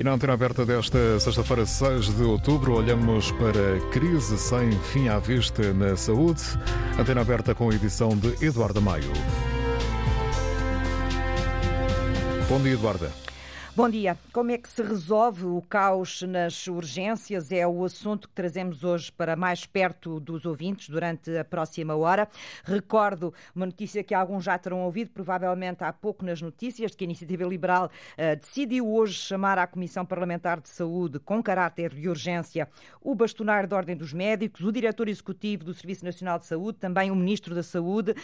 E na antena aberta desta sexta-feira, 6 de outubro, olhamos para crise sem fim à vista na saúde. Antena aberta com a edição de Eduardo Maio. Bom dia, Eduarda. Bom dia. Como é que se resolve o caos nas urgências? É o assunto que trazemos hoje para mais perto dos ouvintes durante a próxima hora. Recordo uma notícia que alguns já terão ouvido, provavelmente há pouco nas notícias, de que a Iniciativa Liberal uh, decidiu hoje chamar à Comissão Parlamentar de Saúde, com caráter de urgência, o bastonário da Ordem dos Médicos, o diretor executivo do Serviço Nacional de Saúde, também o Ministro da Saúde, uh,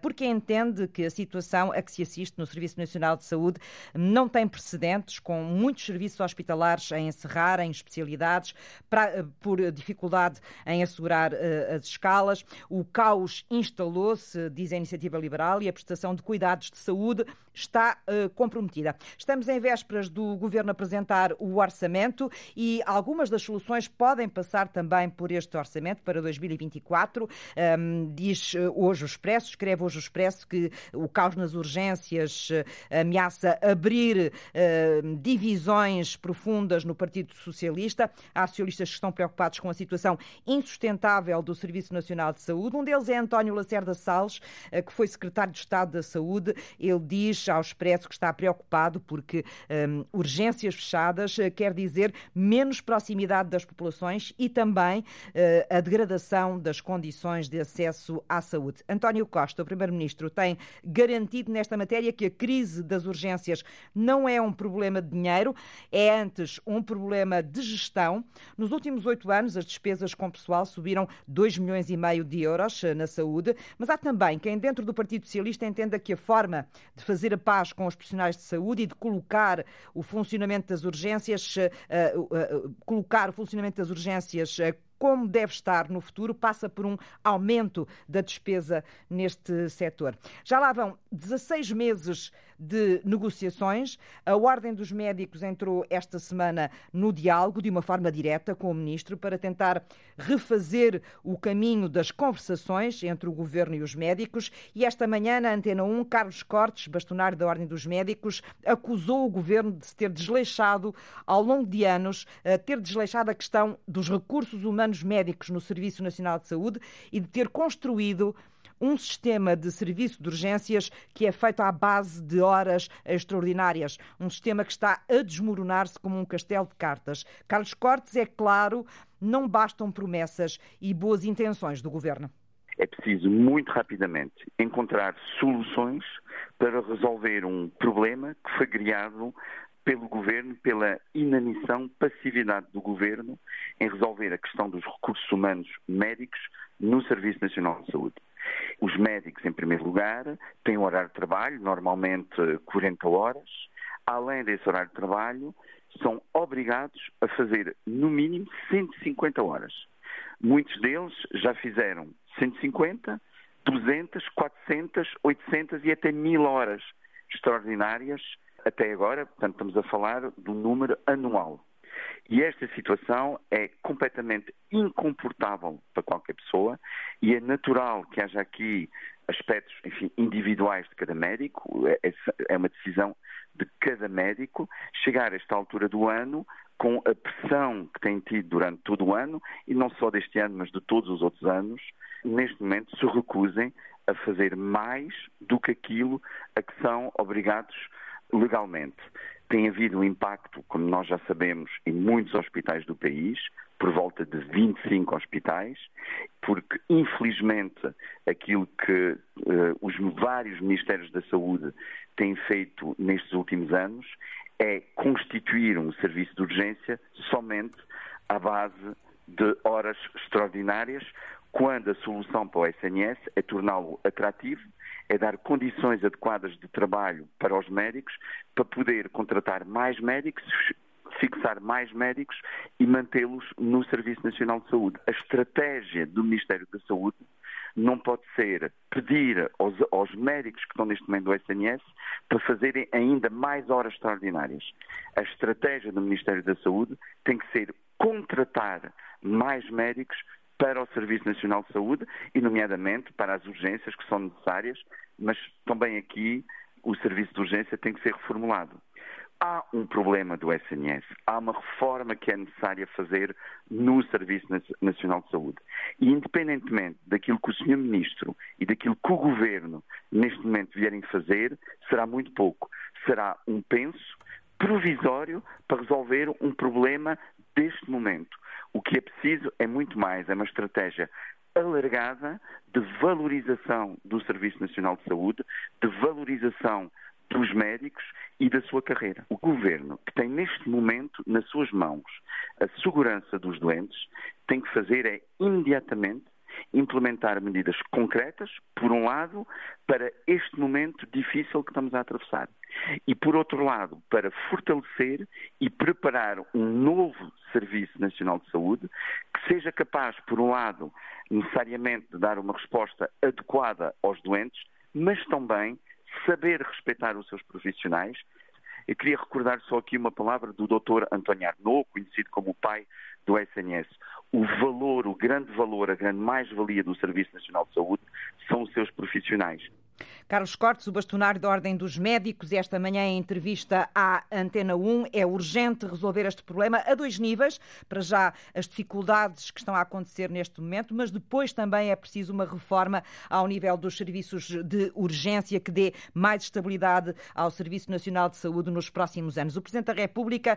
porque entende que a situação a que se assiste no Serviço Nacional de Saúde não tem precedentes com muitos serviços hospitalares a encerrar, em especialidades, pra, eh, por dificuldade em assegurar uh, as escalas. O caos instalou-se, diz a Iniciativa Liberal, e a prestação de cuidados de saúde está uh, comprometida. Estamos em vésperas do Governo apresentar o orçamento e algumas das soluções podem passar também por este orçamento para 2024. Um, diz hoje o Expresso, escreve hoje o Expresso que o caos nas urgências uh, ameaça abrir divisões profundas no Partido Socialista. Há socialistas que estão preocupados com a situação insustentável do Serviço Nacional de Saúde. Um deles é António Lacerda Salles, eh, que foi secretário de Estado da Saúde. Ele diz ao Expresso que está preocupado porque um, urgências fechadas eh, quer dizer menos proximidade das populações e também a degradação das condições de acesso à saúde. António Costa, o Primeiro-Ministro, tem garantido nesta matéria que a crise das urgências não é um problema de dinheiro, é antes um problema de gestão. Nos últimos oito anos, as despesas com pessoal subiram 2 milhões e meio de euros eh, na saúde, mas há também quem dentro do Partido Socialista entenda que a forma de fazer a paz com os profissionais de saúde e de colocar o funcionamento das urgências, uh, uh, colocar o funcionamento das urgências como deve estar no futuro, passa por um aumento da despesa neste setor. Já lá vão 16 meses de negociações. A Ordem dos Médicos entrou esta semana no diálogo de uma forma direta com o Ministro para tentar refazer o caminho das conversações entre o Governo e os médicos. E esta manhã, na Antena 1, Carlos Cortes, bastonário da Ordem dos Médicos, acusou o Governo de se ter desleixado ao longo de anos, ter desleixado a questão dos recursos humanos anos médicos no Serviço Nacional de Saúde e de ter construído um sistema de serviço de urgências que é feito à base de horas extraordinárias. Um sistema que está a desmoronar-se como um castelo de cartas. Carlos Cortes, é claro, não bastam promessas e boas intenções do governo. É preciso, muito rapidamente, encontrar soluções para resolver um problema que foi criado pelo governo, pela inanição, passividade do governo em resolver a questão dos recursos humanos médicos no Serviço Nacional de Saúde. Os médicos, em primeiro lugar, têm um horário de trabalho, normalmente 40 horas. Além desse horário de trabalho, são obrigados a fazer, no mínimo, 150 horas. Muitos deles já fizeram 150, 200, 400, 800 e até 1000 horas extraordinárias até agora, portanto, estamos a falar do número anual. E esta situação é completamente incomportável para qualquer pessoa e é natural que haja aqui aspectos, enfim, individuais de cada médico, é, é uma decisão de cada médico, chegar a esta altura do ano com a pressão que tem tido durante todo o ano, e não só deste ano, mas de todos os outros anos, neste momento se recusem a fazer mais do que aquilo a que são obrigados legalmente. Tem havido um impacto, como nós já sabemos, em muitos hospitais do país, por volta de 25 hospitais, porque infelizmente aquilo que uh, os vários Ministérios da Saúde têm feito nestes últimos anos é constituir um serviço de urgência somente à base de horas extraordinárias, quando a solução para o SNS é torná-lo atrativo é dar condições adequadas de trabalho para os médicos, para poder contratar mais médicos, fixar mais médicos e mantê-los no Serviço Nacional de Saúde. A estratégia do Ministério da Saúde não pode ser pedir aos, aos, médicos que estão neste momento do SNS para fazerem ainda mais horas extraordinárias. A estratégia do Ministério da Saúde tem que ser contratar mais médicos para o Serviço Nacional de Saúde e, nomeadamente, para as urgências que são necessárias, mas também aqui o serviço de urgência tem que ser reformulado. há um problema do SNS, há uma reforma que é necessária fazer no Serviço Nacional de Saúde. E independentemente daquilo que o Sr. Ministro e daquilo que o Governo neste momento vierem fazer, será muito pouco. Será um penso provisório para resolver um problema deste momento. O que é preciso é muito mais, é uma estratégia alargada de valorização do Serviço Nacional de Saúde, de valorização dos médicos e da sua carreira. O governo, que tem neste momento nas suas mãos a segurança dos doentes, tem que fazer é imediatamente implementar medidas concretas, por um lado, para este momento difícil que estamos a atravessar. E, por outro lado, para fortalecer e preparar um novo Serviço Nacional de Saúde que seja capaz, por um lado, necessariamente de dar uma resposta adequada aos doentes, mas também saber respeitar os seus profissionais. Eu queria recordar só aqui uma palavra do Dr. António Arnaud, conhecido como o pai do SNS. O valor, o grande valor, a grande mais-valia do Serviço Nacional de Saúde são os seus profissionais. Carlos Cortes, o bastonário da Ordem dos Médicos, esta manhã em entrevista à Antena 1, é urgente resolver este problema a dois níveis. Para já, as dificuldades que estão a acontecer neste momento, mas depois também é preciso uma reforma ao nível dos serviços de urgência que dê mais estabilidade ao Serviço Nacional de Saúde nos próximos anos. O Presidente da República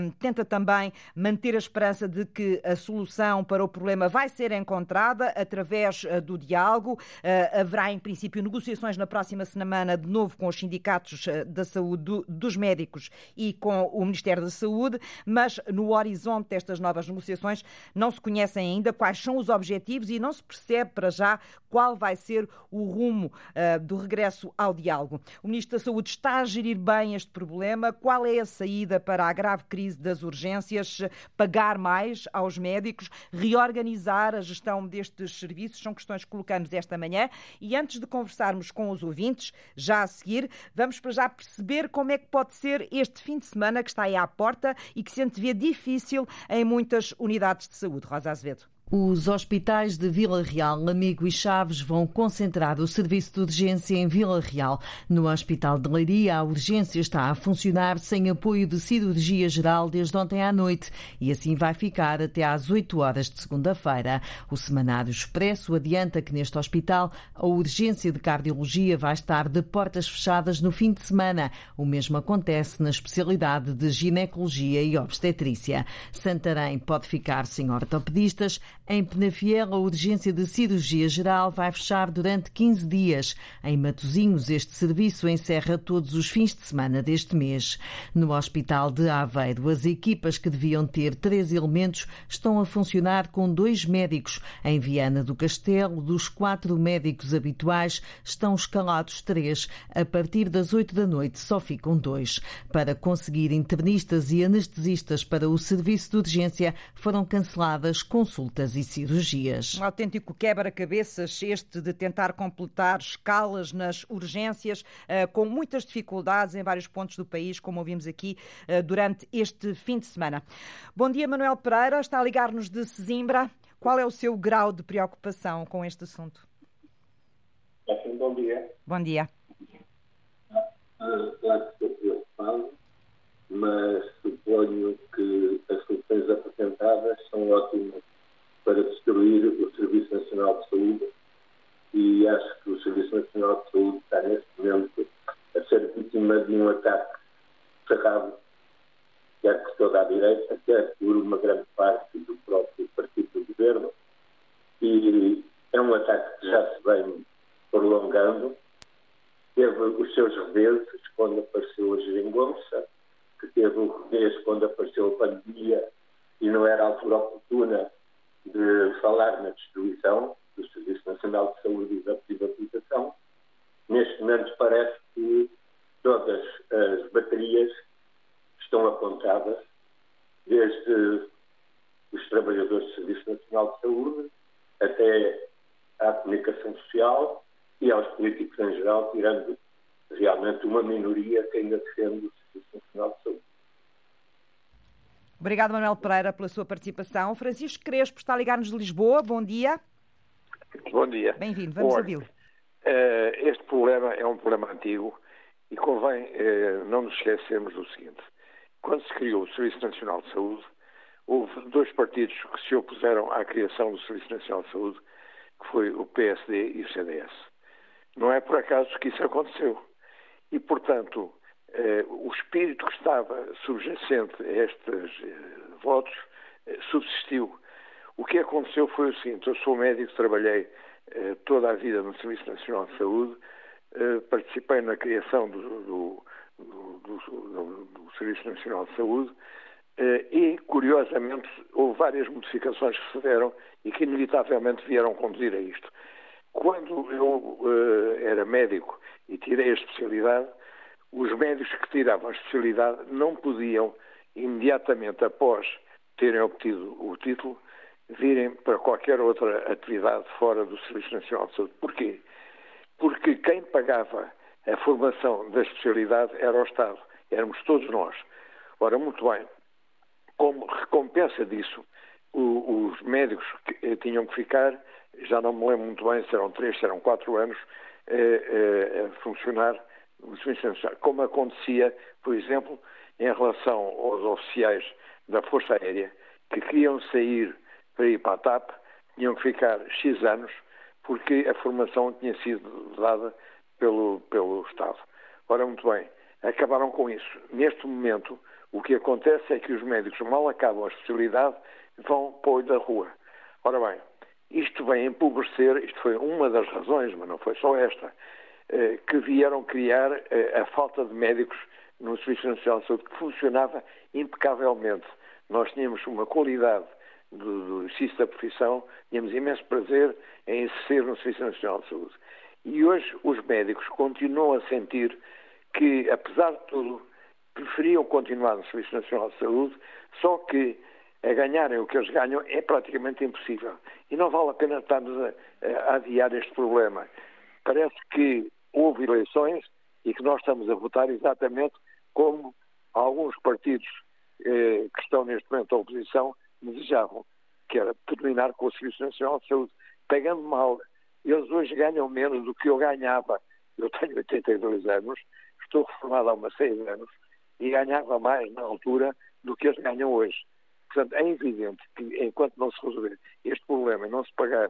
um, tenta também manter a esperança de que a solução para o problema vai ser encontrada através uh, do diálogo. Uh, haverá, em princípio, negociações na próxima semana, de novo com os sindicatos eh, da saúde do, dos médicos e com o Ministério da Saúde, mas no horizonte destas novas negociações não se conhecem ainda quais são os objetivos e não se percebe para já qual vai ser o rumo uh, do regresso ao diálogo. O Ministro da Saúde está a gerir bem este problema? Qual é a saída para a grave crise das urgências? Pagar mais aos médicos? Reorganizar a gestão destes serviços? São questões que colocamos esta manhã. E antes de conversarmos com os ouvintes, já a seguir, vamos para já perceber como é que pode ser este fim de semana que está aí à porta e que se antevê difícil em muitas unidades de saúde. Rosa Azevedo. Os hospitais de Vila Real, Amigo e Chaves vão concentrar o serviço de urgência em Vila Real. No Hospital de Leiria, a urgência está a funcionar sem apoio de cirurgia geral desde ontem à noite e assim vai ficar até às 8 horas de segunda-feira. O Semanário Expresso adianta que neste hospital a urgência de cardiologia vai estar de portas fechadas no fim de semana. O mesmo acontece na especialidade de ginecologia e obstetrícia. Santarém pode ficar sem ortopedistas. Em Penafiel, a urgência de cirurgia geral vai fechar durante 15 dias. Em Matosinhos, este serviço encerra todos os fins de semana deste mês. No Hospital de Aveiro, as equipas que deviam ter três elementos estão a funcionar com dois médicos. Em Viana do Castelo, dos quatro médicos habituais, estão escalados três. A partir das oito da noite, só ficam dois. Para conseguir internistas e anestesistas para o serviço de urgência, foram canceladas consultas e cirurgias. Um autêntico quebra-cabeças este de tentar completar escalas nas urgências, eh, com muitas dificuldades em vários pontos do país, como ouvimos aqui eh, durante este fim de semana. Bom dia, Manuel Pereira, está a ligar-nos de Sesimbra. Qual é o seu grau de preocupação com este assunto? Bom dia. Bom dia. Claro que estou preocupado, mas suponho que as soluções apresentadas são ótimas para destruir o Serviço Nacional de Saúde e acho que o Serviço Nacional de Saúde está neste momento a ser vítima de um ataque cerrado, quer por toda a direita, quer por uma grande parte do próprio partido do governo. E é um ataque que já se vem prolongando. Teve os seus reveses quando apareceu a geringonça, que teve o revés quando apareceu a pandemia e não era a altura oportuna de falar na destruição do Serviço Nacional de Saúde e da privatização. Neste momento parece que todas as baterias estão apontadas, desde os trabalhadores do Serviço Nacional de Saúde até à comunicação social e aos políticos em geral, tirando realmente uma minoria que ainda defende o Serviço Nacional de Saúde. Obrigado, Manuel Pereira, pela sua participação. Francisco Crespo está a ligar-nos de Lisboa. Bom dia. Bom dia. Bem-vindo, vamos ouvi-lo. Uh, este problema é um problema antigo E convém eh, não nos esquecermos do seguinte: quando se criou o Serviço Nacional de Saúde, houve dois partidos que se opuseram à criação do Serviço Nacional de Saúde, que foi o PSD e o CDS. Não é por acaso que isso aconteceu. E, portanto, eh, o espírito que estava subjacente a estes eh, votos eh, subsistiu. O que aconteceu foi o seguinte: eu sou médico, trabalhei eh, toda a vida no Serviço Nacional de Saúde, eh, participei na criação do, do, do, do, Serviço Nacional de Saúde eh, e, curiosamente, houve várias modificações que se deram e que, inevitavelmente, vieram conduzir a isto. Quando eu era médico e tirei a especialidade, os médicos que tiravam a especialidade não podiam, imediatamente após terem obtido o título, virem para qualquer outra atividade fora do Serviço Nacional de Saúde. Porquê? Porque quem pagava a formação da especialidade era o Estado, éramos todos nós. Ora, muito bem, como recompensa disso, o, os médicos que, eh, tinham que ficar, já não me lembro muito bem se eram três, se eram quatro anos, eh, eh, a funcionar Serviço Nacional, como acontecia, por exemplo, em relação aos oficiais da Força Aérea, que queriam sair para ir para a TAP, tinham que ficar X anos, porque a formação tinha sido dada pelo, pelo Estado. Ora, muito bem, acabaram com isso. Neste momento, o que acontece é que os médicos mal acabam a especialidade vão para o da rua. Ora bem, isto vem empobrecer, isto foi uma das razões, mas não foi só esta, que vieram criar eh, a falta de médicos no Serviço Nacional de Saúde, que funcionava impecavelmente. Nós tínhamos uma qualidade do, exercício da profissão, tínhamos imenso prazer em exercer no Serviço Nacional de Saúde. E hoje os médicos continuam a sentir que, apesar de tudo, preferiam continuar no Serviço Nacional de Saúde, só que a ganharem o que eles ganham é praticamente impossível. E não vale a pena estarmos a, a adiar este problema. Parece que houve eleições e que nós estamos a votar exatamente como alguns partidos eh, que estão neste momento à oposição desejavam, que era terminar com o Serviço Nacional de Saúde. Pegando mal, eles hoje ganham menos do que eu ganhava. Eu tenho 82 anos, estou reformado há uma seis anos e ganhava mais na altura do que eles ganham hoje. Portanto, é evidente que enquanto não se resolver este problema e não se pagar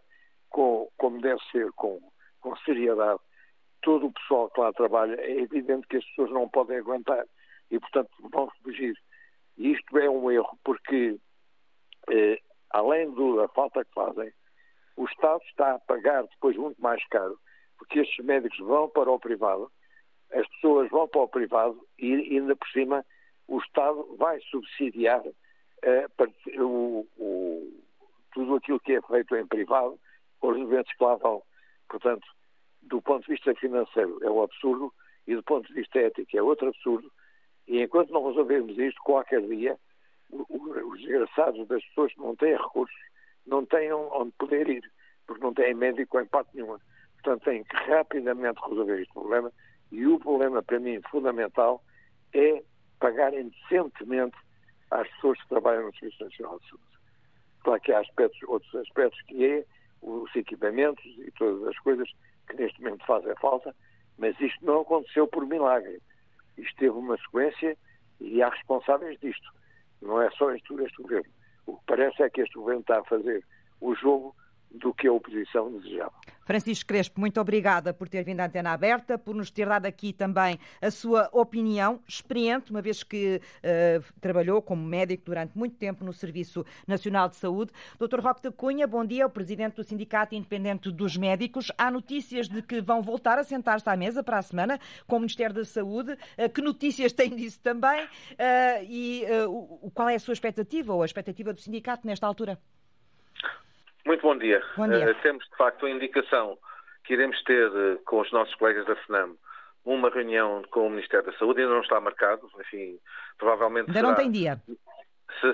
com, como deve ser, com, com seriedade, todo o pessoal que lá trabalha, é evidente que as pessoas não podem aguentar e, portanto, vão fugir. E isto é um erro, porque eh, além da falta que fazem, o Estado está a pagar depois muito mais caro, porque estes médicos vão para o privado, as pessoas vão para o privado e ainda por cima o Estado vai subsidiar eh, o, o, tudo aquilo que é feito em privado, os doentes que lá vão. Portanto, do ponto de vista financeiro é um absurdo e do ponto de vista ético é outro absurdo. E enquanto não resolvermos isto, qualquer dia os desgraçados das pessoas que não têm recursos não têm onde poder ir, porque não têm médico em parte nenhuma. Portanto, têm que rapidamente resolver este problema e o problema, para mim, fundamental é pagarem decentemente às pessoas que trabalham no Serviço Nacional de Saúde. Claro que há aspectos, outros aspectos que é os equipamentos e todas as coisas que neste momento fazem falta, mas isto não aconteceu por milagre. Isto teve uma sequência e há responsáveis disto. Não é só este, este governo. O que parece é que este governo está a fazer o jogo do que a oposição desejava. Francisco Crespo, muito obrigada por ter vindo à antena aberta, por nos ter dado aqui também a sua opinião experiente, uma vez que uh, trabalhou como médico durante muito tempo no Serviço Nacional de Saúde. Dr. Roque da Cunha, bom dia, o presidente do Sindicato Independente dos Médicos. Há notícias de que vão voltar a sentar-se à mesa para a semana com o Ministério da Saúde. Uh, que notícias tem disso também? Uh, e qual é a sua expectativa ou a expectativa do sindicato nesta altura? Muito bom dia. Bom dia. Uh, temos, de facto, a indicação que iremos ter uh, com os nossos colegas da FNAM uma reunião com o Ministério da Saúde, ainda não está marcado, enfim, provavelmente ainda será, não tem dia.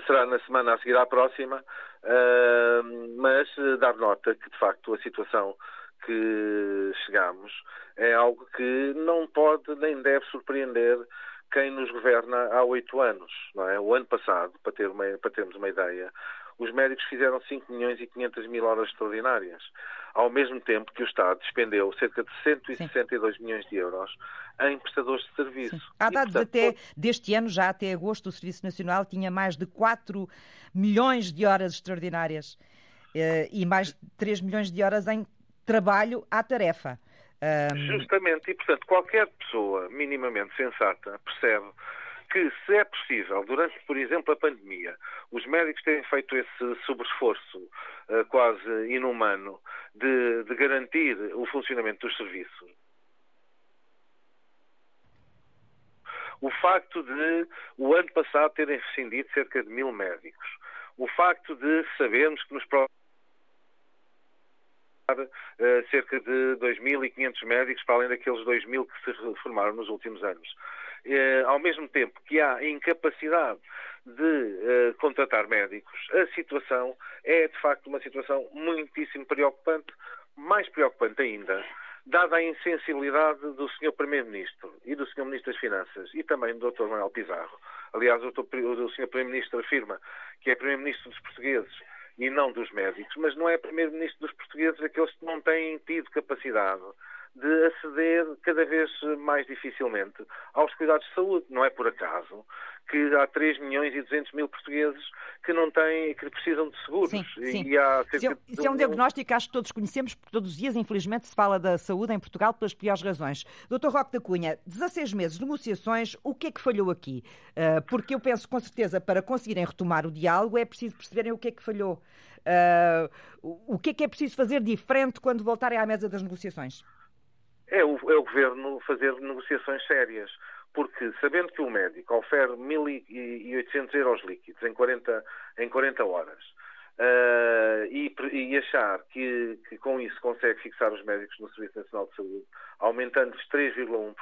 será na semana a seguir à próxima, uh, mas dar nota que, de facto, a situação que chegamos é algo que não pode nem deve surpreender quem nos governa há oito anos. Não é? O ano passado, para, ter uma, para termos uma ideia, os médicos fizeram 5 milhões e 500 mil horas extraordinárias, ao mesmo tempo que o Estado despendeu cerca de 162 Sim. milhões de euros em prestadores de serviço. Sim. Há dados e, portanto, até deste ano, já até agosto, o Serviço Nacional tinha mais de 4 milhões de horas extraordinárias eh, e mais de 3 milhões de horas em trabalho à tarefa. Justamente, e portanto, qualquer pessoa minimamente sensata percebe que se é possível, durante, por exemplo, a pandemia, os médicos terem feito esse sobreesforço uh, quase inumano de, de garantir o funcionamento dos serviços, o facto de o ano passado terem rescindido cerca de mil médicos, o facto de sabermos que nos próximos Uh, cerca de 2.500 médicos, para além daqueles 2.000 que se reformaram nos últimos anos. Uh, ao mesmo tempo que há incapacidade de uh, contratar médicos, a situação é de facto uma situação muitíssimo preocupante, mais preocupante ainda, dada a insensibilidade do Sr. Primeiro-Ministro e do Sr. Ministro das Finanças e também do Dr. Manuel Pizarro. Aliás, o, o Sr. Primeiro-Ministro afirma que é Primeiro-Ministro dos portugueses e não dos médicos, mas não é primeiro-ministro dos portugueses aqueles que não têm tido capacidade de aceder cada vez mais dificilmente aos cuidados de saúde. Não é por acaso que há 3 milhões e 200 mil portugueses que não têm, que precisam de seguros. Sim, sim. E há isso, é, isso é um diagnóstico que acho que todos conhecemos, porque todos os dias, infelizmente, se fala da saúde em Portugal pelas piores razões. Doutor Roque da Cunha, 16 meses de negociações, o que é que falhou aqui? Uh, porque eu penso, com certeza, para conseguirem retomar o diálogo é preciso perceberem o que é que falhou. Uh, o que é que é preciso fazer diferente quando voltarem à mesa das negociações? É o, é o Governo fazer negociações sérias porque sabendo que o médico oferece 1.800 euros líquidos em 40, em 40 horas uh, e, e, achar que, que, com isso consegue fixar os médicos no Serviço Nacional de Saúde, aumentando-lhes 3,1%,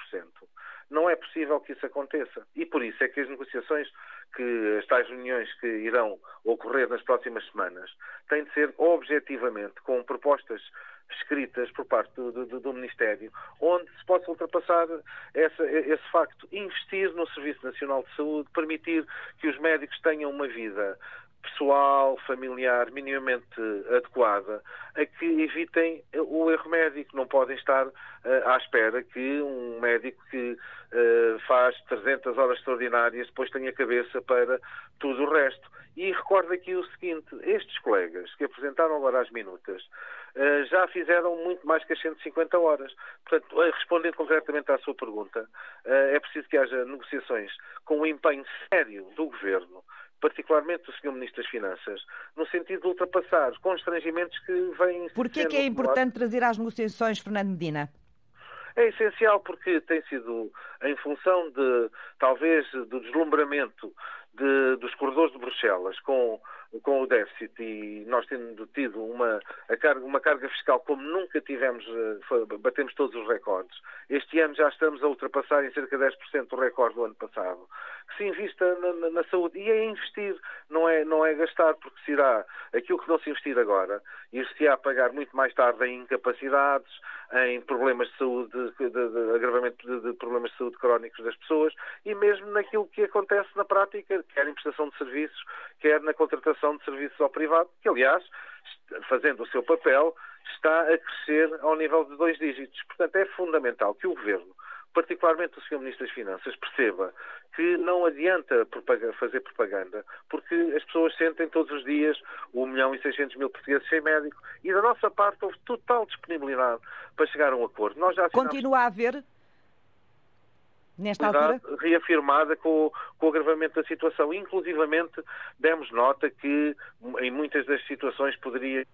não é possível que isso aconteça. E por isso é que as negociações, que as tais reuniões que irão ocorrer nas próximas semanas, têm de ser objetivamente com propostas escritas por parte do, do, do, Ministério, onde se possa ultrapassar essa, esse facto. Investir no Serviço Nacional de Saúde, permitir que os médicos tenham uma vida pessoal, familiar, minimamente adequada, a que evitem o erro médico. Não podem estar uh, à espera que um médico que uh, faz 300 horas extraordinárias depois tenha cabeça para tudo o resto. E recordo aqui o seguinte: estes colegas que apresentaram agora as minutas já fizeram muito mais que as 150 horas. Portanto, respondendo concretamente à sua pergunta, é preciso que haja negociações com o empenho sério do governo particularmente do Sr. Ministro das Finanças, no sentido de ultrapassar os constrangimentos que vêm... Porquê é que é importante trazer às negociações Fernando Medina? É essencial porque tem sido em função de, talvez, do deslumbramento de, dos corredores de Bruxelas com, com o déficit e nós tendo tido uma, carga, uma carga fiscal como nunca tivemos, eh, batemos todos os recordes. Este ano já estamos a ultrapassar em cerca de 10% o recorde do ano passado. Que se invista na, na, na, saúde e é investir, não é, não é gastar, porque se irá aquilo que não se investir agora, ir-se a pagar muito mais tarde em incapacidades, em problemas de saúde, de, de, de agravamento de, de problemas de saúde crónicos das pessoas e mesmo naquilo que acontece na prática, quer em prestação de serviços, quer na contratação de serviços ao privado, que aliás, fazendo o seu papel, está a crescer ao nível de dois dígitos. Portanto, é fundamental que o Governo, particularmente o Sr. Ministro das Finanças, perceba que não adianta fazer propaganda, porque as pessoas sentem todos os dias 1 milhão e 600 mil portugueses sem médico e da nossa parte houve total disponibilidade para chegar a um acordo. Nós já Continua a haver nesta altura? reafirmada com, com o agravamento da situação. Inclusivamente, demos nota que em muitas das situações poderia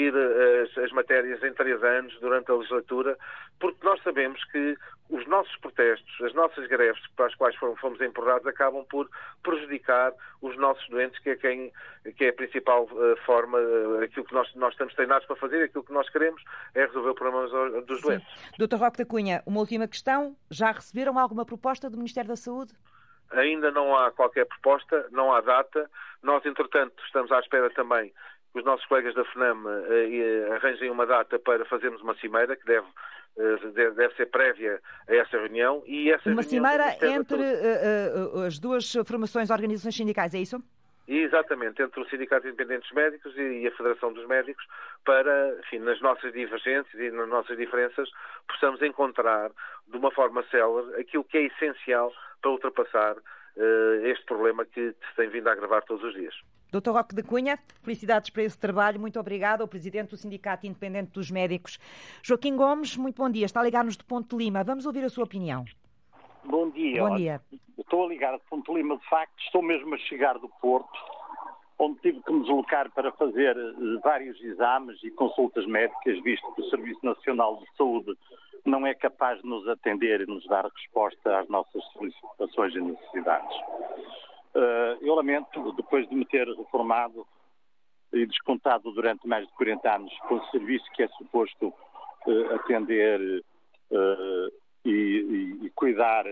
as, as, matérias em três anos durante a legislatura, porque nós sabemos que os nossos protestos, as nossas greves para as quais fomos empurrados, acabam por prejudicar os nossos doentes, que é, quem, que é a principal uh, forma, uh, aquilo que nós, nós estamos treinados para fazer, aquilo que nós queremos é resolver o problema dos doentes. Doutor Roque da Cunha, uma última questão. Já receberam alguma proposta do Ministério da Saúde? Ainda não há qualquer proposta, não há data. Nós, entretanto, estamos à espera também os nossos colegas da FNAM uh, arranjem uma data para fazermos uma cimeira que deve uh, deve ser prévia a essa reunião e essa uma cimeira entre as duas formações, organizações sindicais, é isso? Exatamente, entre o Sindicato Independente dos Médicos e a Federação dos Médicos, para, enfim, nas nossas divergências e nas nossas diferenças, possamos encontrar de uma forma célere aquilo que é essencial para ultrapassar uh, este problema que se tem vindo a agravar todos os dias. Dr. Roque de Cunha, felicidades para esse trabalho. Muito obrigado ao Presidente do Sindicato Independente dos Médicos. Joaquim Gomes, muito bom dia. Está a ligar-nos de Ponte Lima. Vamos ouvir a sua opinião. Bom dia. Bom dia. Estou a ligar de Ponte Lima, de facto. Estou mesmo a chegar do Porto, onde tive que me deslocar para fazer eh, vários exames e consultas médicas, visto que o Serviço Nacional de Saúde não é capaz de nos atender e nos dar resposta às nossas solicitações e necessidades. Uh, eu lamento, depois de me ter reformado e descontado durante mais de 40 anos com o serviço que é suposto uh, atender uh, e, e, e, cuidar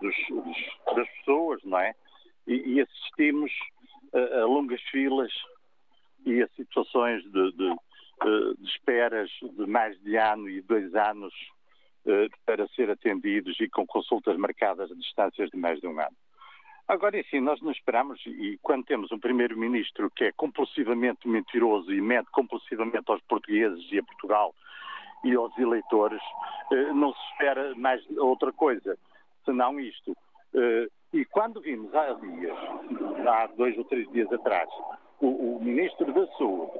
dos, dos, das pessoas, não é? E, e assistimos a, a, longas filas e a situações de, de, de, esperas de mais de ano e dois anos para ser atendidos e com consultas marcadas a distâncias de mais de um ano. Agora, sim, nós não esperamos, e quando temos um primeiro-ministro que é compulsivamente mentiroso e mente compulsivamente aos portugueses e a Portugal e aos eleitores, eh, não se espera mais outra coisa, senão isto. Eh, e quando vimos há dias, há dois ou três dias atrás, o, o Ministro da Saúde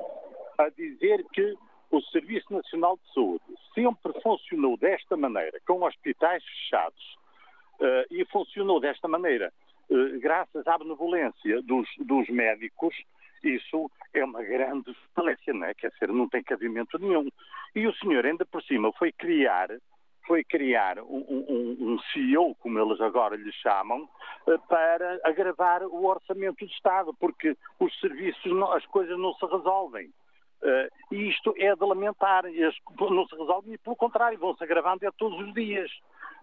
a dizer que o Serviço Nacional de Saúde sempre funcionou desta maneira, com hospitais fechados, uh, e funcionou desta maneira eh, graças à benevolência dos, dos médicos, isso é uma grande falência, não é? Quer dizer, não tem cabimento nenhum. E o senhor, ainda por cima, foi criar foi criar um, um, um, CEO, como eles agora lhe chamam, eh, para agravar o orçamento do Estado, porque os serviços, as coisas não se resolvem. Uh, e isto é de lamentar, não se resolvem e, pelo contrário, vão-se agravando é todos os dias.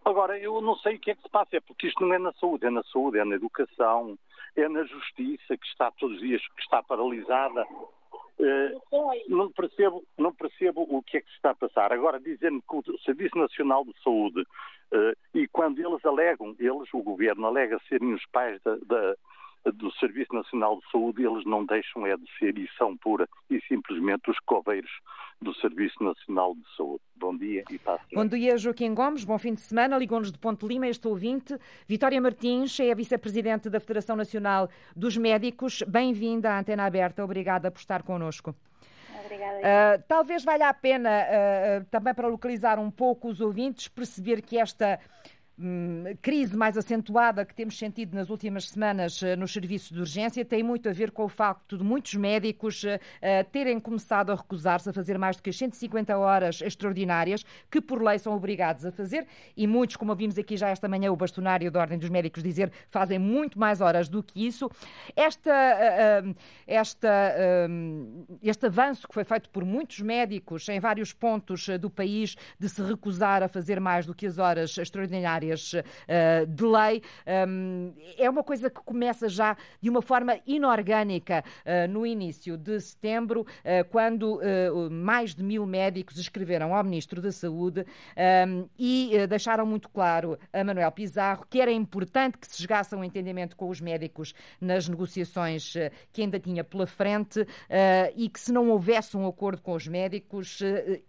Agora, eu não sei o que é que se passa, é porque isto não é na saúde, é na saúde, é na educação, é na justiça que está todos os dias, que está paralisada. Uh, não, percebo, não percebo o que é que se está a passar. Agora, dizendo que o Serviço Nacional de Saúde, uh, e quando eles alegam, eles, o governo, alega serem os pais da, da do Serviço Nacional de Saúde, eles não deixam é de ser e são pura e simplesmente os coveiros do Serviço Nacional de Saúde. Bom dia e paz. Bom dia, Joaquim Gomes. Bom fim de semana. Ligou-nos de Ponte Lima, este ouvinte. Vitória Martins é a vice-presidente da Federação Nacional dos Médicos. Bem-vinda à Antena Aberta. Obrigada por estar connosco. Obrigada. Uh, talvez valha a pena, uh, também para localizar um pouco os ouvintes, perceber que esta crise mais acentuada que temos sentido nas últimas semanas eh, nos serviços de urgência tem muito a ver com o facto de muitos médicos eh, terem começado a recusar-se a fazer mais do que as 150 horas extraordinárias que por lei são obrigados a fazer e muitos, como vimos aqui já esta manhã o bastonário da Ordem dos Médicos dizer, fazem muito mais horas do que isso. Esta, eh, esta, este avanço que foi feito por muitos médicos em vários pontos do país de se recusar a fazer mais do que as horas extraordinárias uh, de lei. Um, é uma coisa que começa já de uma forma inorgânica uh, no início de setembro, uh, quando mais de mil médicos escreveram ao Ministro da Saúde um, e deixaram muito claro a Manuel Pizarro que era importante que se chegasse a um entendimento com os médicos nas negociações que ainda tinha pela frente e que se não houvesse um acordo com os médicos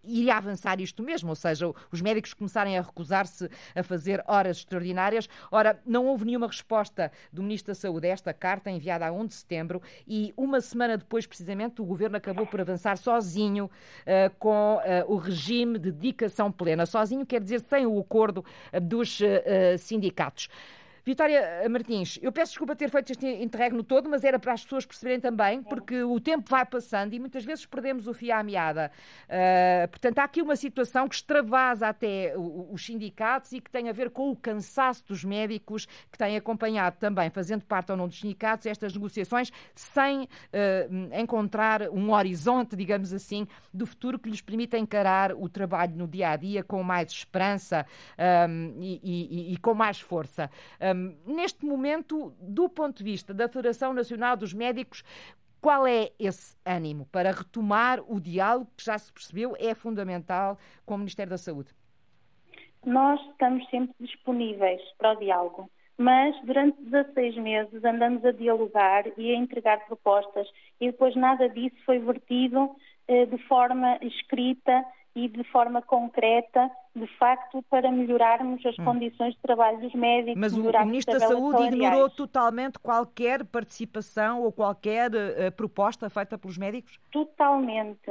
iria avançar isto mesmo, ou seja, os médicos começarem a recusar-se a fazer horas extraordinárias. Ora, não houve nenhuma resposta do Ministro da Saúde a esta carta enviada a 1 de setembro e uma semana depois, precisamente, o Governo acabou por avançar sozinho uh, com uh, o regime de dedicação plena. Sozinho quer dizer sem o acordo uh, dos sindicatos. Vitória Martins, eu peço desculpa ter feito este interregno todo, mas era para as pessoas perceberem também, porque o tempo vai passando e muitas vezes perdemos o fio à meada. Uh, portanto, há aqui uma situação que extravasa até os sindicatos e que tem a ver com o cansaço dos médicos que têm acompanhado também, fazendo parte ou não dos sindicatos, estas negociações sem uh, encontrar um horizonte, digamos assim, do futuro que lhes permita encarar o trabalho no dia a dia com mais esperança um, e, e, e, com mais força. Um, neste momento, do ponto de vista da Federação Nacional dos Médicos, qual é esse ânimo para retomar o diálogo que já se percebeu é fundamental com o Ministério da Saúde? Nós estamos sempre disponíveis para o diálogo. mas durante 16 meses andamos a dialogar e a entregar propostas e depois nada disso foi vertido eh, de forma escrita e de forma concreta, de facto, para melhorarmos as hum. condições de trabalho dos médicos. Mas o Ministro da Saúde salariais. ignorou totalmente qualquer participação ou qualquer uh, proposta feita pelos médicos? Totalmente.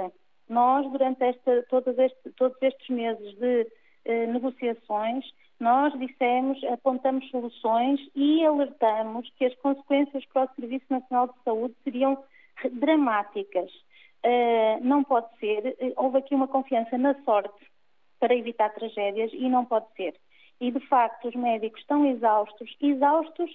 Nós, durante esta, todos, este, todos estes meses de uh, negociações, nós dissemos, apontamos soluções e alertamos que as consequências para o Serviço Nacional de Saúde seriam dramáticas. Uh, não pode ser, uh, houve aqui uma confiança na sorte para evitar tragédias e não pode ser. E de facto os médicos estão exaustos, exaustos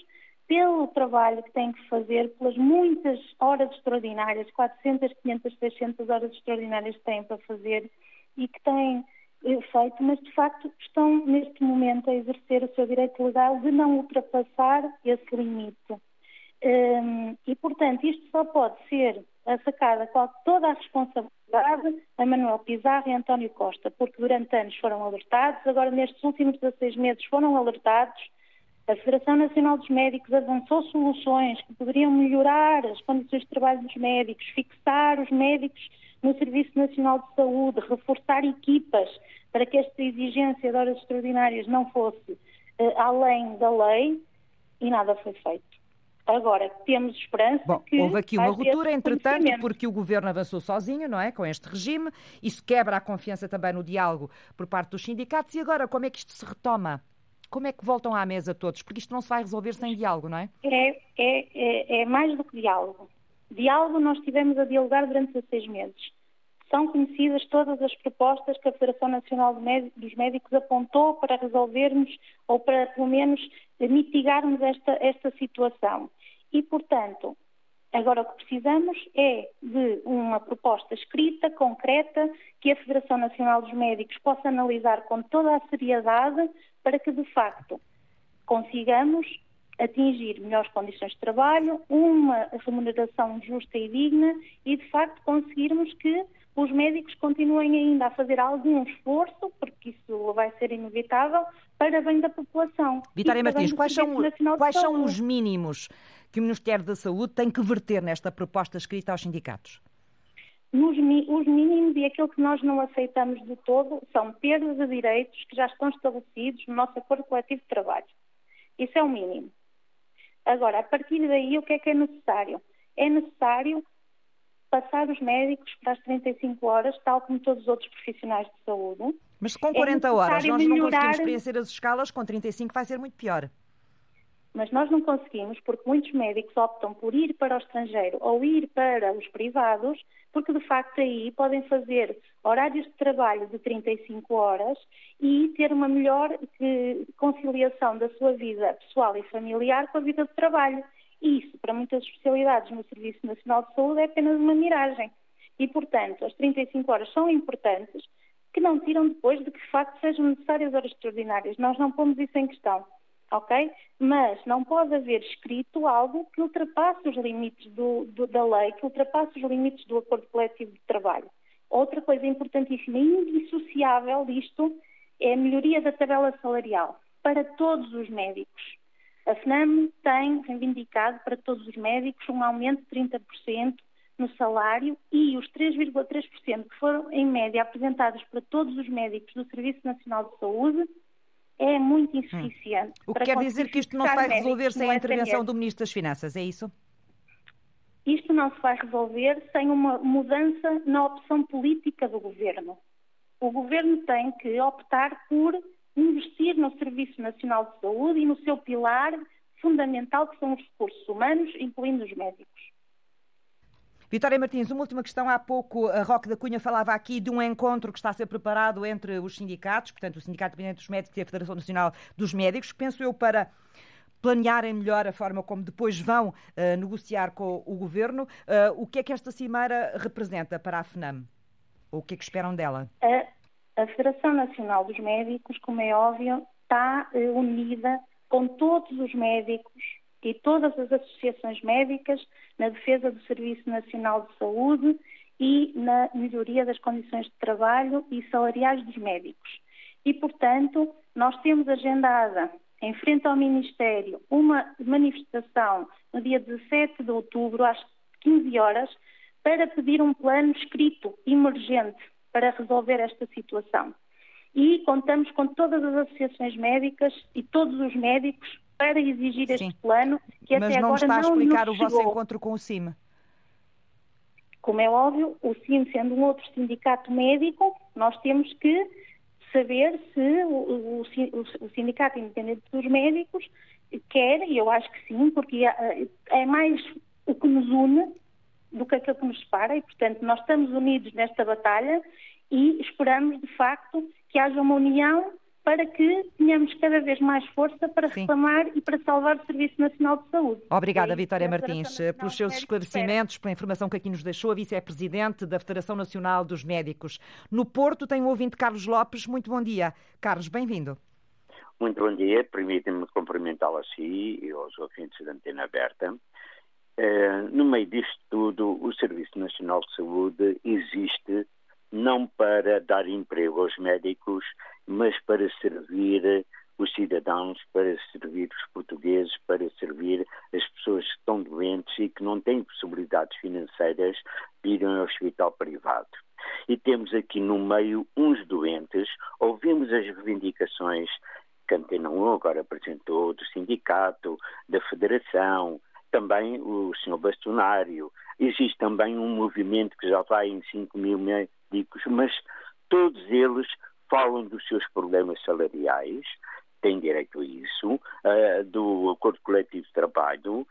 pelo trabalho que têm que fazer, pelas muitas horas extraordinárias, 400, 500, 600 horas extraordinárias que têm para fazer e que têm feito, mas de facto estão neste momento a exercer o seu direito legal de não ultrapassar esse limite. Um, e, portanto, isto só pode ser sacada toda a responsabilidade a Manuel Pizarro e António Costa, porque durante anos foram alertados, agora nestes últimos 16 meses foram alertados. A Federação Nacional dos Médicos avançou soluções que poderiam melhorar as condições de trabalho dos médicos, fixar os médicos no Serviço Nacional de Saúde, reforçar equipas para que esta exigência de horas extraordinárias não fosse uh, além da lei e nada foi feito. Agora, temos esperança Bom, que. Houve aqui uma ruptura, entretanto, porque o governo avançou sozinho, não é? Com este regime. Isso quebra a confiança também no diálogo por parte dos sindicatos. E agora, como é que isto se retoma? Como é que voltam à mesa todos? Porque isto não se vai resolver sem diálogo, não é? É, é, é, é mais do que diálogo. Diálogo nós tivemos a dialogar durante 16 meses. São conhecidas todas as propostas que a Federação Nacional dos Médicos apontou para resolvermos ou para, pelo menos, mitigarmos esta, esta situação. E, portanto, agora o que precisamos é de uma proposta escrita, concreta, que a Federação Nacional dos Médicos possa analisar com toda a seriedade para que, de facto, consigamos atingir melhores condições de trabalho, uma remuneração justa e digna e, de facto, conseguirmos que os médicos continuem ainda a fazer algum esforço, porque isso vai ser inevitável, para bem da população. Vitória Martins, quais, são, quais são os mínimos que o Ministério da Saúde tem que verter nesta proposta escrita aos sindicatos? Nos, os mínimos e aquilo que nós não aceitamos de todo são perdas de direitos que já estão estabelecidos no nosso acordo coletivo de trabalho. Isso é o mínimo. Agora, a partir daí, o que é que é necessário? É necessário passar os médicos para as 35 horas, tal como todos os outros profissionais de saúde. Mas com 40 é horas nós melhorar... não conseguimos preencher as escalas, com 35 vai ser muito pior. Mas nós não conseguimos porque muitos médicos optam por ir para o estrangeiro ou ir para os privados, porque de facto aí podem fazer horários de trabalho de 35 horas e ter uma melhor eh, conciliação da sua vida pessoal e familiar com a vida de trabalho. Isso, para muitas especialidades no Serviço Nacional de Saúde, é apenas uma miragem. E, portanto, as 35 horas são importantes, que não tiram depois de que, de facto, sejam necessárias horas extraordinárias. Nós não pomos isso em questão, ok? Mas não pode haver escrito algo que ultrapasse os limites do, do, da lei, que ultrapasse os limites do acordo coletivo de trabalho. Outra coisa importantíssima e indissociável disto é a melhoria da tabela salarial para todos os médicos. A FNAM tem reivindicado para todos os médicos um aumento de 30% no salário e os 3,3% que foram, em média, apresentados para todos os médicos do Serviço Nacional de Saúde é muito insuficiente. Hum. O que quer dizer que isto não se vai resolver sem a intervenção do Ministro das Finanças, é isso? Isto não se vai resolver sem uma mudança na opção política do Governo. O Governo tem que optar por investir no Serviço Nacional de Saúde e no seu pilar fundamental, que são os recursos humanos, incluindo os médicos. Vitória Martins, uma última questão. Há pouco a Roque da Cunha falava aqui de um encontro que está a ser preparado entre os sindicatos, portanto, o Sindicato Independente dos Médicos e a Federação Nacional dos Médicos, penso eu, para planearem melhor a forma como depois vão uh, negociar com o governo. Uh, o que é que esta cimeira representa para a FNAM? Ou o que é que esperam dela? Uh, a Federação Nacional dos Médicos, como é óbvio, está eh, unida com todos os médicos e todas as associações médicas na defesa do Serviço Nacional de Saúde e na melhoria das condições de trabalho e salariais dos médicos. E, portanto, nós temos agendada em frente ao Ministério uma manifestação no dia 17 de outubro, às 15 horas, para pedir um plano escrito emergente para resolver esta situação. E contamos com todas as associações médicas e todos os médicos para exigir Sim. este plano que Mas até não agora está a explicar o vosso encontro com o CIM. Como é óbvio, o CIM sendo um outro sindicato médico, nós temos que saber se o, o, o Sindicato Independente dos Médicos quer, e eu acho que sim, porque é, é mais o que nos une do que aquilo que nos separa, e portanto nós estamos unidos nesta batalha e esperamos de facto que haja uma união para que tenhamos cada vez mais força para Sim. reclamar e para salvar o Serviço Nacional de Saúde. Obrigada, é Vitória Martins, pelos seus esclarecimentos, pela informação que aqui nos deixou. A vice-presidente da Federação Nacional dos Médicos. No Porto tem o um ouvinte Carlos Lopes. Muito bom dia. Carlos, bem-vindo. Muito bom dia. Permitem-me cumprimentá-lo a si e aos ouvintes da Antena Aberta. Uh, no meio disto tudo, o Serviço Nacional de Saúde existe não para dar emprego aos médicos, mas para servir os cidadãos, para servir os portugueses, para servir as pessoas que estão doentes e que não têm possibilidades financeiras de ir ao hospital privado. E temos aqui no meio uns doentes, ouvimos as reivindicações que a Antena 1 agora apresentou, do sindicato, da federação, também o senhor bastonário. Existe também um movimento que já vai em 5 mil médicos, mas todos eles falam dos seus problemas salariais, têm direito a isso, uh, do acordo coletivo de trabalho,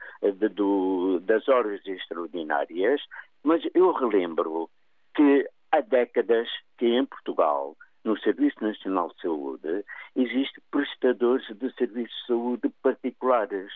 do, das horas extraordinárias, mas eu relembro que há décadas que em Portugal, no Serviço Nacional de Saúde, existem prestadores de serviços de saúde particulares.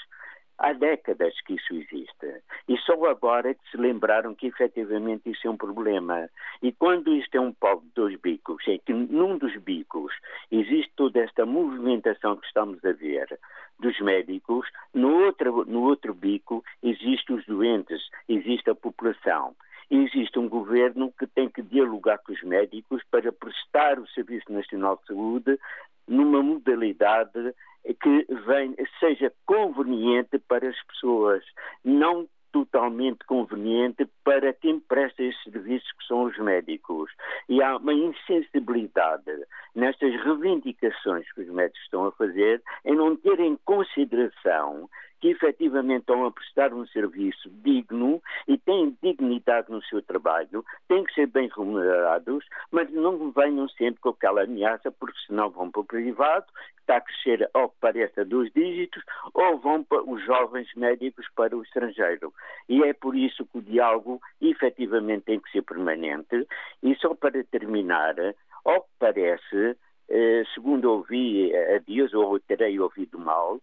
Há décadas que isso existe. E só agora é que se lembraram que efetivamente isso é um problema. E quando isto é um pau de dois bicos, é que num dos bicos existe toda esta movimentação que estamos a ver dos médicos, no outro, no outro bico existem os doentes, existe a população. Existe um governo que tem que dialogar com os médicos para prestar o Serviço Nacional de Saúde numa modalidade que vem, seja conveniente para as pessoas, não totalmente conveniente para quem presta esses serviços, que são os médicos. E há uma insensibilidade nestas reivindicações que os médicos estão a fazer em não ter em consideração que efetivamente estão a prestar um serviço digno e têm dignidade no seu trabalho, têm que ser bem remunerados, mas não venham sempre com aquela ameaça, porque senão vão para o privado, que está a crescer ao que parece a dois dígitos, ou vão para os jovens médicos para o estrangeiro. E é por isso que o diálogo efetivamente tem que ser permanente. E só para terminar, ao que parece, eh, segundo ouvi a Deus, ou terei ouvido mal,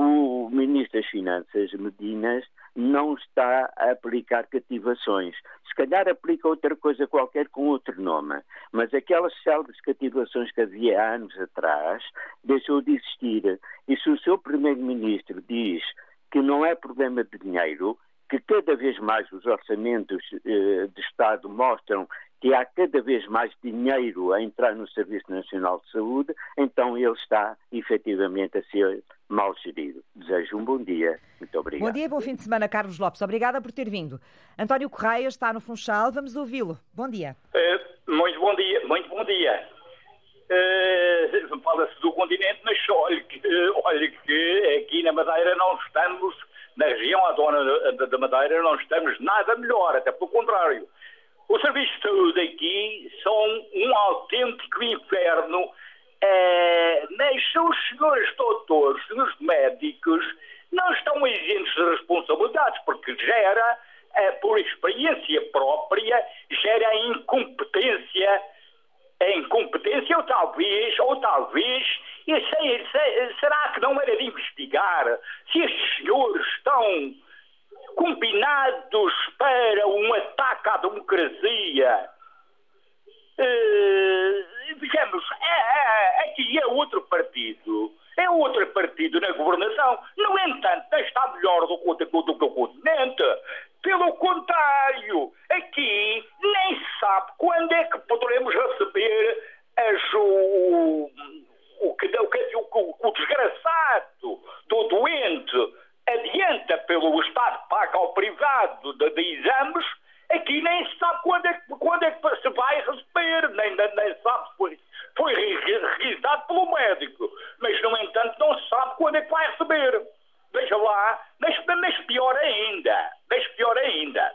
o Ministro das Finanças, Medinas, não está a aplicar cativações. Se calhar aplica outra coisa qualquer com outro nome, mas aquelas célebres cativações que havia há anos atrás deixou de existir. E se o seu Primeiro-Ministro diz que não é problema de dinheiro, que cada vez mais os orçamentos eh, de Estado mostram que há cada vez mais dinheiro a entrar no Serviço Nacional de Saúde, então ele está efetivamente a ser mal gerido. Desejo um bom dia. Muito obrigado. Bom dia e bom fim de semana, Carlos Lopes. Obrigada por ter vindo. António Correia está no Funchal. Vamos ouvi-lo. Bom dia. Uh, muito bom dia. Muito bom dia. Uh, Fala-se do continente, mas olha que, olha que aqui na Madeira não estamos, na região adona da Madeira, não estamos nada melhor, até pelo contrário. Os serviços de saúde aqui são um autêntico inferno, mas os senhores doutores, os médicos, não estão isentos de responsabilidades, porque gera, é, por experiência própria, gera incompetência, a incompetência ou talvez, ou talvez, sei, sei, será que não era de investigar se estes senhores estão combinados para um ataque à democracia. Uh, digamos, é, é, é aqui é outro partido. É outro partido na governação. No entanto, está melhor do que o continente. Pelo contrário, aqui nem se sabe quando é que poderemos receber as, o, o, que, o, que, o, o desgraçado do doente adianta pelo Estado paga ao privado de, de exames aqui nem se sabe quando é, quando é que se vai receber, nem, nem, nem sabe se foi, foi requisitado pelo médico, mas no entanto não se sabe quando é que vai receber. Veja lá, mas, mas pior ainda, mas pior ainda,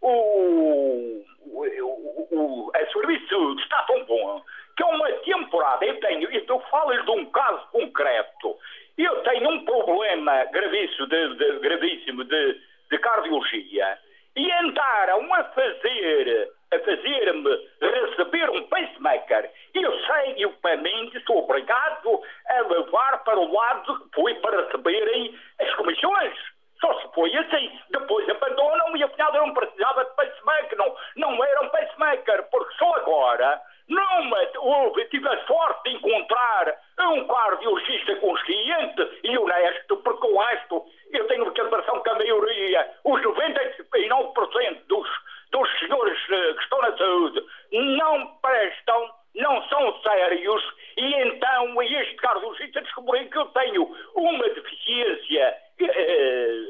o, o, o, a serviço está tão bom que é uma temporada, eu tenho, eu falo de um caso concreto, eu tenho um problema gravíssimo de, de gravíssimo de, de cardiologia e andaram a fazer, a fazer-me receber um pacemaker. Eu sei, eu para mim estou obrigado a levar para o lado que foi para receberem as comissões. Só se foi assim. Depois abandonam e afinal eu não precisava de pacemaker. Não, não era um pacemaker, porque só agora numa, houve, tive a sorte de encontrar um cardiologista consciente e honesto, porque com resto eu tenho a impressão que a maioria, os 99% dos, dos senhores eh, que estão na saúde, não prestam, não são sérios, e então este cardiologista descobriu que eu tenho uma deficiência, eh,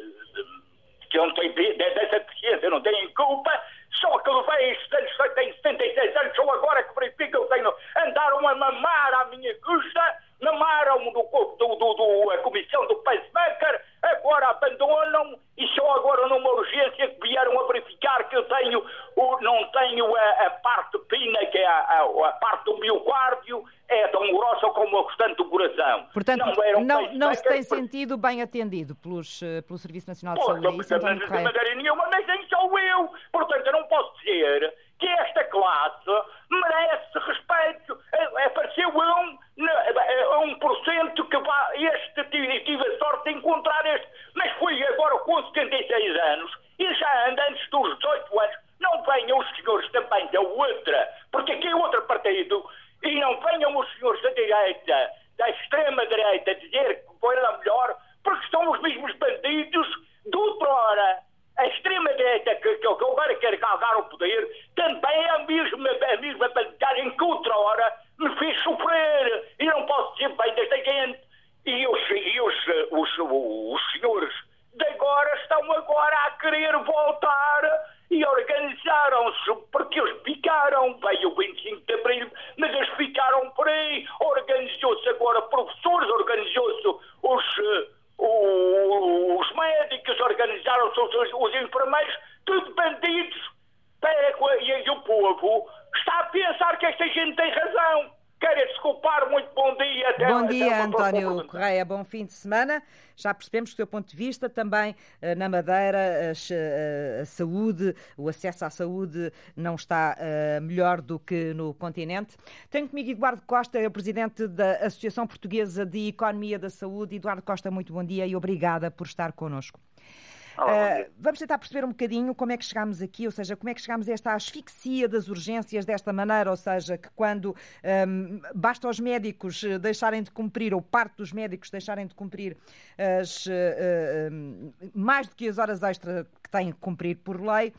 que eu não tenho, dessa deficiência eu não tenho culpa, só que levei estes anos, tenho 76 anos, só agora que verifico que eu tenho, andaram a mamar à minha custa, mamaram do, do, do, do, a comissão do pacemaker, agora abandonam e só agora numa urgência que vieram a verificar que eu tenho, não tenho a, a parte fina, que é a, a, a, parte do miocárdio, é tão grossa como o restante do coração. Portanto, não, não, não se tem sentido bem atendido pelos, eh, pelo Serviço Nacional de Saúde. Não, é de maneira nenhuma, mas nem sou eu. Portanto, eu não posso dizer que esta classe merece respeito. Apareceu um, um por cento que vá, este tive a sorte de encontrar este, mas fui agora com 76 anos e já anda antes dos 18 anos. Não venham os senhores também da outra, porque aqui é outro partido, e não venham os senhores da direita, da extrema-direita, dizer que foi lá melhor, porque são os mesmos bandidos de outrora a extrema-direita que, que, agora quer calgar o poder também é a mesma, a mesma bandagem que outra hora me fez sofrer. E não posso dizer bem desta gente. E os, e os, os, os senhores de agora estão agora a querer voltar e organizaram-se, porque eles ficaram, veio o 25 de Abril, mas eles ficaram por aí, organizou-se agora professores, organizou-se os os médicos organizaram-se, os, os enfermeiros, tudo bandidos. E, o povo está a pensar que esta gente tem razão. Quero desculpar, muito bom dia. Até, bom dia, até António Correia. Bom fim de semana. Já percebemos do teu ponto de vista também eh, na Madeira a, eh, a saúde, o acesso à saúde não está uh, melhor do que no continente. Tenho comigo Eduardo Costa, é o presidente da Associação Portuguesa de Economia da Saúde. Eduardo Costa, muito bom dia e obrigada por estar connosco. Uh, vamos tentar perceber um bocadinho como é que chegámos aqui, ou seja, como é que chegámos a esta asfixia das urgências desta maneira, ou seja, que quando um, basta aos médicos eh, deixarem de cumprir, ou parte dos médicos deixarem de cumprir as, uh, uh, mais do que as horas extra que têm que cumprir por lei,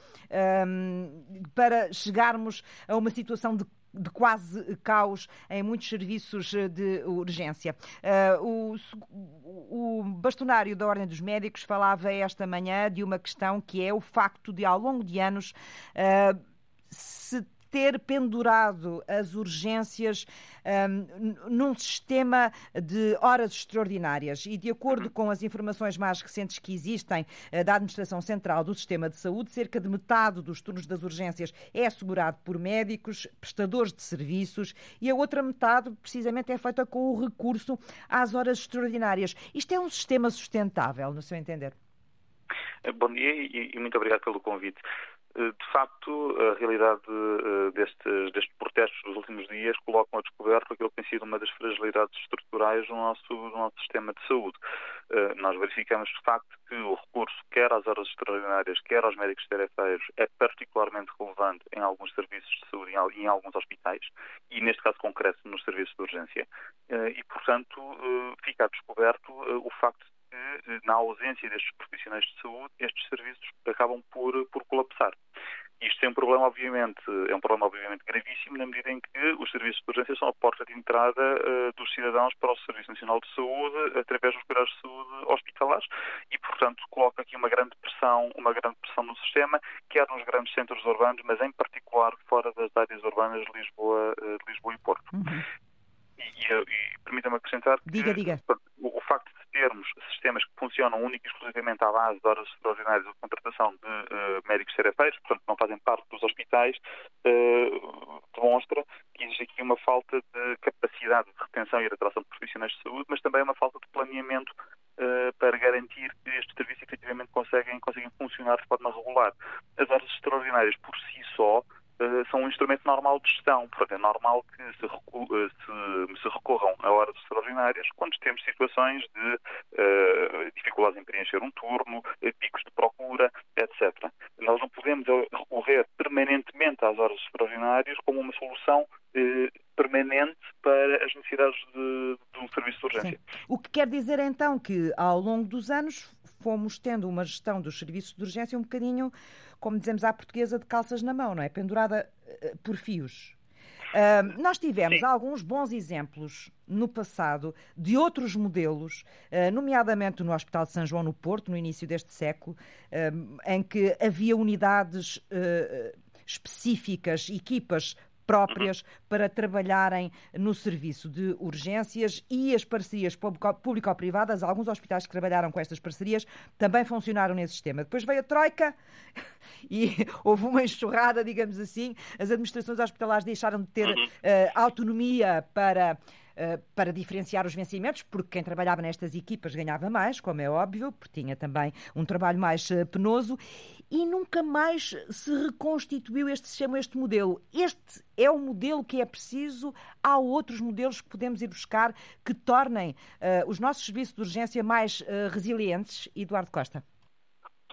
um, para chegarmos a uma situação de de quase caos em muitos serviços eh, de urgência. Uh, o, o, bastonário da Ordem dos Médicos falava esta manhã de uma questão que é o facto de, ao longo de anos, uh, se ter pendurado as urgências um, num sistema de horas extraordinárias. E, de acordo com as informações mais recentes que existem uh, da Administração Central do Sistema de Saúde, cerca de metade dos turnos das urgências é assegurado por médicos, prestadores de serviços, e a outra metade, precisamente, é feita com o recurso às horas extraordinárias. Isto é um sistema sustentável, no seu entender? Bom dia e muito obrigado pelo convite. Eh, de facto, a realidade eh, destes, destes protestos dos últimos dias colocam a descoberto aquilo que tem sido uma das fragilidades estruturais do nosso, do nosso sistema de saúde. Eh, nós verificamos, de facto, que o recurso, quer às horas extraordinárias, quer aos médicos tarefeiros, é particularmente relevante em alguns serviços de saúde e em alguns hospitais, e neste caso concreto nos serviços de urgência. E, portanto, fica descoberto o facto que, na ausência destes profissionais de saúde, estes serviços acabam por, por colapsar. Isto é um problema, obviamente, é um problema, obviamente, gravíssimo, na medida em que os serviços de urgência são a porta de entrada uh, dos cidadãos para o Serviço Nacional de Saúde, através dos cuidados de saúde hospitalares, e, portanto, coloca aqui uma grande pressão, uma grande pressão no sistema, quer nos grandes centros urbanos, mas em particular fora das áreas urbanas de Lisboa, de Lisboa e Porto. Uhum. E, e, e permita-me acrescentar que diga, diga. O, o, facto de sistemas que funcionam única e exclusivamente à base de horas extraordinárias de contratação de uh, médicos serafeiros, portanto não fazem parte dos hospitais, uh, demonstra que existe aqui uma falta de capacidade de retenção e de atração de profissionais de saúde, mas também uma falta de planeamento uh, para garantir que estes serviços efetivamente conseguem, conseguem funcionar de forma regular. As horas extraordinárias por si só são um instrumento normal de gestão. Portanto, é normal que se, recu se, se, recorram a horas extraordinárias quando temos situações de uh, dificuldades em preencher um turno, picos de procura, etc. Nós não podemos recorrer permanentemente às horas extraordinárias como uma solução uh, permanente para as necessidades de, de um serviço de urgência. Sim. O que quer dizer então que ao longo dos anos fomos tendo uma gestão dos serviços de urgência um bocadinho, como dizemos à portuguesa, de calças na mão, não é? Pendurada uh, por fios. Uh, nós tivemos Sim. alguns bons exemplos no passado de outros modelos, uh, nomeadamente no Hospital de São João no Porto, no início deste século, uh, em que havia unidades específicas, equipas próprias para trabalharem no serviço de urgências e as parcerias público-privadas, alguns hospitais que trabalharam com estas parcerias também funcionaram nesse sistema. Depois veio a Troika e houve uma enxurrada, digamos assim, as administrações hospitalares deixaram de ter uh, autonomia para para diferenciar os vencimentos, porque quem trabalhava nestas equipas ganhava mais, como é óbvio, porque tinha também um trabalho mais eh, penoso, e nunca mais se reconstituiu este sistema, este modelo. Este é o modelo que é preciso. Há outros modelos que podemos ir buscar que tornem uh, os nossos serviços de urgência mais uh, resilientes. Eduardo Costa.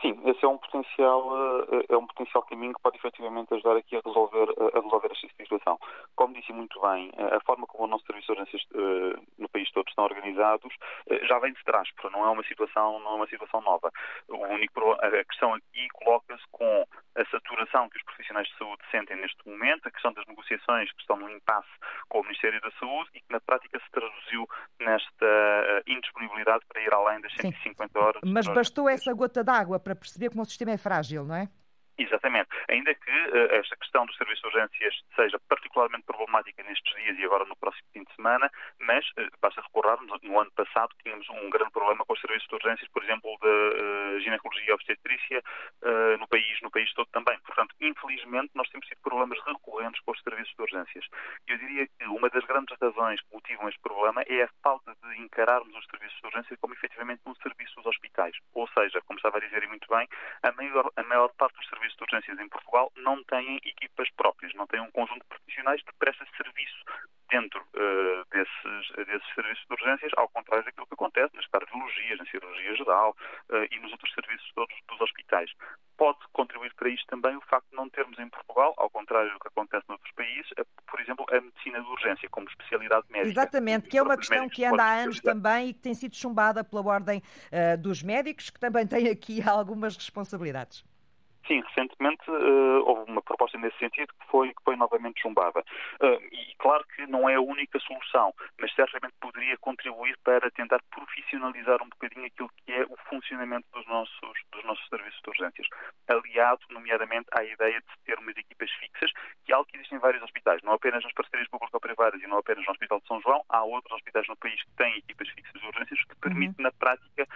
Sim, esse é um potencial eh, é um potencial caminho que pode efetivamente ajudar aqui a resolver a resolver esta situação. Como disse muito bem, a forma como o nosso serviço de urgências eh, no país todo estão organizados eh, já vem de trás, porque não é uma situação não é uma situação nova. O único a questão aqui coloca-se com a saturação que os profissionais de saúde sentem neste momento, a questão das negociações que estão no impasse com o Ministério da Saúde e que na prática se traduziu nesta indisponibilidade para ir além das 150 Sim. horas. Mas bastou essa gota d'água para perceber como o sistema é frágil, não é? Exatamente. Ainda que uh, esta questão dos serviços de urgências seja particularmente problemática nestes dias e agora no próximo fim de semana, mas uh, basta recordarmos, no ano passado tínhamos um grande problema com os serviços de urgências, por exemplo, da uh, ginecologia e obstetrícia no país, no país todo também. Portanto, infelizmente, nós temos tido problemas recorrentes com os serviços de urgências. Eu diria que uma das grandes razões que motivam este problema é a falta de encararmos os serviços de urgência como efetivamente um serviço dos hospitais. Ou seja, como estava a dizer muito bem, a maior, a maior parte dos serviços serviços de urgências em Portugal não têm equipas próprias, não têm um conjunto de profissionais que presta serviço dentro uh, desses, desses serviços de urgências, ao contrário daquilo que acontece nas cardiologias, na cirurgia geral uh, e nos outros serviços todos dos hospitais. Pode contribuir para isto também o facto de não termos em Portugal, ao contrário do que acontece noutros países, por exemplo, a medicina de urgência como especialidade médica. Exatamente, que é uma questão que anda há anos também e que tem sido chumbada pela ordem uh, dos médicos, que também tem aqui algumas responsabilidades. Sim, recentemente uh, houve uma proposta nesse sentido que foi, que foi novamente chumbada. Uh, e claro que não é a única solução, mas certamente poderia contribuir para tentar profissionalizar um bocadinho aquilo que é o funcionamento dos nossos, dos nossos serviços de urgências. Aliado, nomeadamente, à ideia de ter umas equipas fixas, que é algo que existe em vários hospitais, não apenas nas parcerias público-privadas e não apenas no Hospital de São João, há outros hospitais no país que têm equipas fixas de urgências que permitem, uhum. na prática,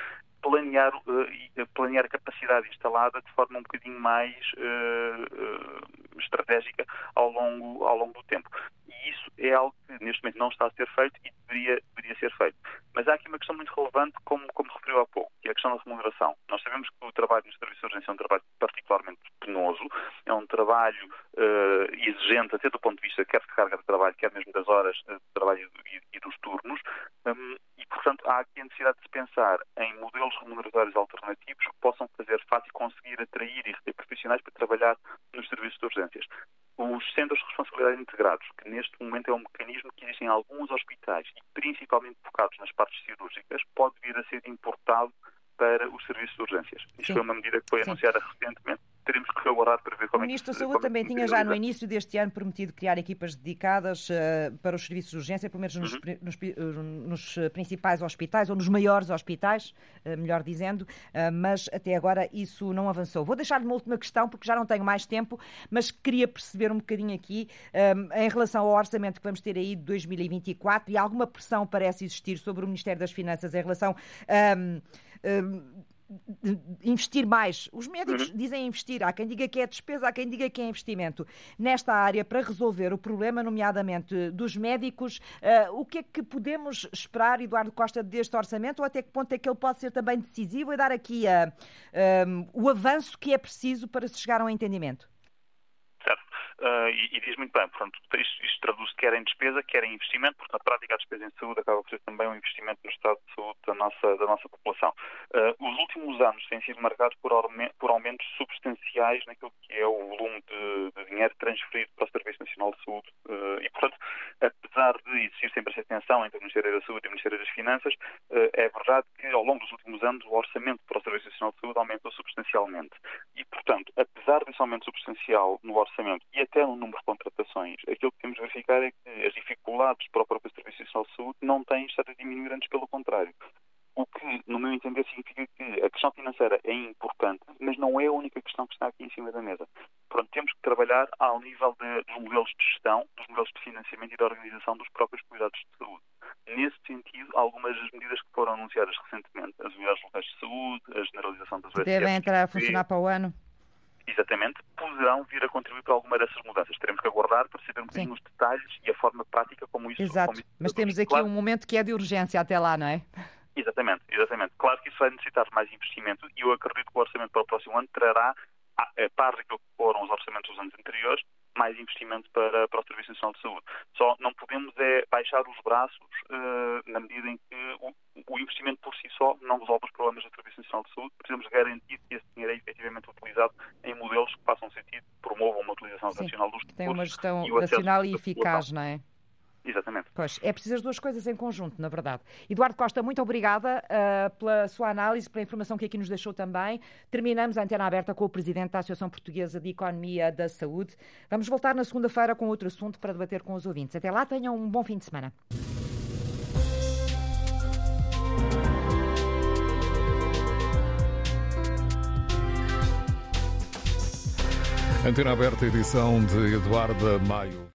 planear, uh, planear a capacidade instalada de forma um bocadinho mais uh, estratégica ao longo, ao longo do tempo. E isso é algo que neste momento não está a ser feito e deveria, deveria ser feito. Mas há aqui uma questão muito relevante, como, como referiu há pouco, que é a questão da remuneração. Nós sabemos que o trabalho no serviço de urgência é um trabalho particularmente penoso, é um trabalho uh, exigente, até do ponto de vista quer de carga de trabalho, quer mesmo das horas de trabalho e, e dos turnos, um, e, portanto, há aqui a necessidade de se pensar em modelos remuneratórios alternativos que possam fazer e conseguir atrair e reter profissionais para trabalhar nos serviços de urgências. Os centros de responsabilidade integrados, que neste momento é um mecanismo que existe em alguns hospitais e principalmente focados nas partes cirúrgicas, pode vir a ser importado para os serviços de urgências. Isto Sim. foi uma medida que foi Sim. anunciada recentemente teremos que aguardar para ver como é Ministro da Saúde também tinha já no início deste ano prometido criar equipas dedicadas uh, para os serviços de urgência, pelo menos nos, uhum. nos, nos, principais hospitais, ou nos maiores hospitais, uh, melhor dizendo, uh, mas até agora isso não avançou. Vou deixar-lhe uma última questão, porque já não tenho mais tempo, mas queria perceber um bocadinho aqui, em relação ao orçamento que vamos ter aí de 2024, e alguma pressão parece existir sobre o Ministério das Finanças em relação a. Um, um, investir mais. Os médicos uhum. dizem investir, há quem diga que é despesa, há quem diga que é investimento. Nesta área, para resolver o problema, nomeadamente dos médicos, uh, o que é que podemos esperar, Eduardo Costa, deste orçamento, ou até que ponto é que ele pode ser também decisivo e dar aqui um, o avanço que é preciso para se chegar a um entendimento? Uh, e, e, diz muito bem, portanto, isto, isto traduz-se quer em despesa, quer em investimento, porque na prática a despesa em saúde acaba por ser também um investimento no estado de saúde da nossa, da nossa população. Uh, os últimos anos têm sido marcados por, por, aumentos substanciais naquilo que é o volume de, de dinheiro transferido para o Serviço Nacional de Saúde uh, e, portanto, apesar de existir sempre essa tensão entre o Ministério da Saúde e o Ministério das Finanças, é verdade que ao longo dos últimos anos o orçamento para o Serviço Nacional de Saúde aumentou substancialmente. E, portanto, apesar desse aumento substancial no orçamento e até no número de contratações, aquilo que temos de verificar é que as dificuldades para o próprio Serviço Nacional de Saúde não têm estado a diminuir antes, pelo contrário. O que, no meu entender, significa que a questão financeira é importante, mas não é a única questão que está aqui em cima da mesa. Pronto, temos que trabalhar ao nível de, dos modelos de gestão, dos modelos de financiamento e da organização dos próprios cuidados de saúde. Nesse sentido, algumas das medidas que foram anunciadas recentemente, as unidades locais de saúde, a generalização das Devem entrar a funcionar para o ano? Exatamente, poderão vir a contribuir para alguma dessas mudanças. Teremos que aguardar para saber um bocadinho os detalhes e a forma prática como isso... Exato, como isso mas temos aqui claro. um momento que é de urgência até lá, não é? Exatamente, exatamente. Claro que isso vai necessitar mais investimento e eu acredito que o orçamento para o próximo ano trará, a par daquilo que foram os orçamentos dos anos anteriores, mais investimento para, para o Serviço Nacional de Saúde. Só não podemos é baixar os braços uh, na medida em que o, o, investimento por si só não resolve os problemas do Serviço Nacional de Saúde. Precisamos garantir que esse dinheiro é efetivamente utilizado em modelos que façam sentido, promovam uma utilização Sim, racional dos recursos. Tem uma gestão racional e eficaz, não é? Exatamente. Pois, é preciso as duas coisas em conjunto, na verdade. Eduardo Costa, muito obrigada uh, pela sua análise, pela informação que aqui nos deixou também. Terminamos a antena aberta com o Presidente da Associação Portuguesa de Economia da Saúde. Vamos voltar na segunda-feira com outro assunto para debater com os ouvintes. Até lá, tenham um bom fim de semana. Antena aberta, edição de Eduardo Maio.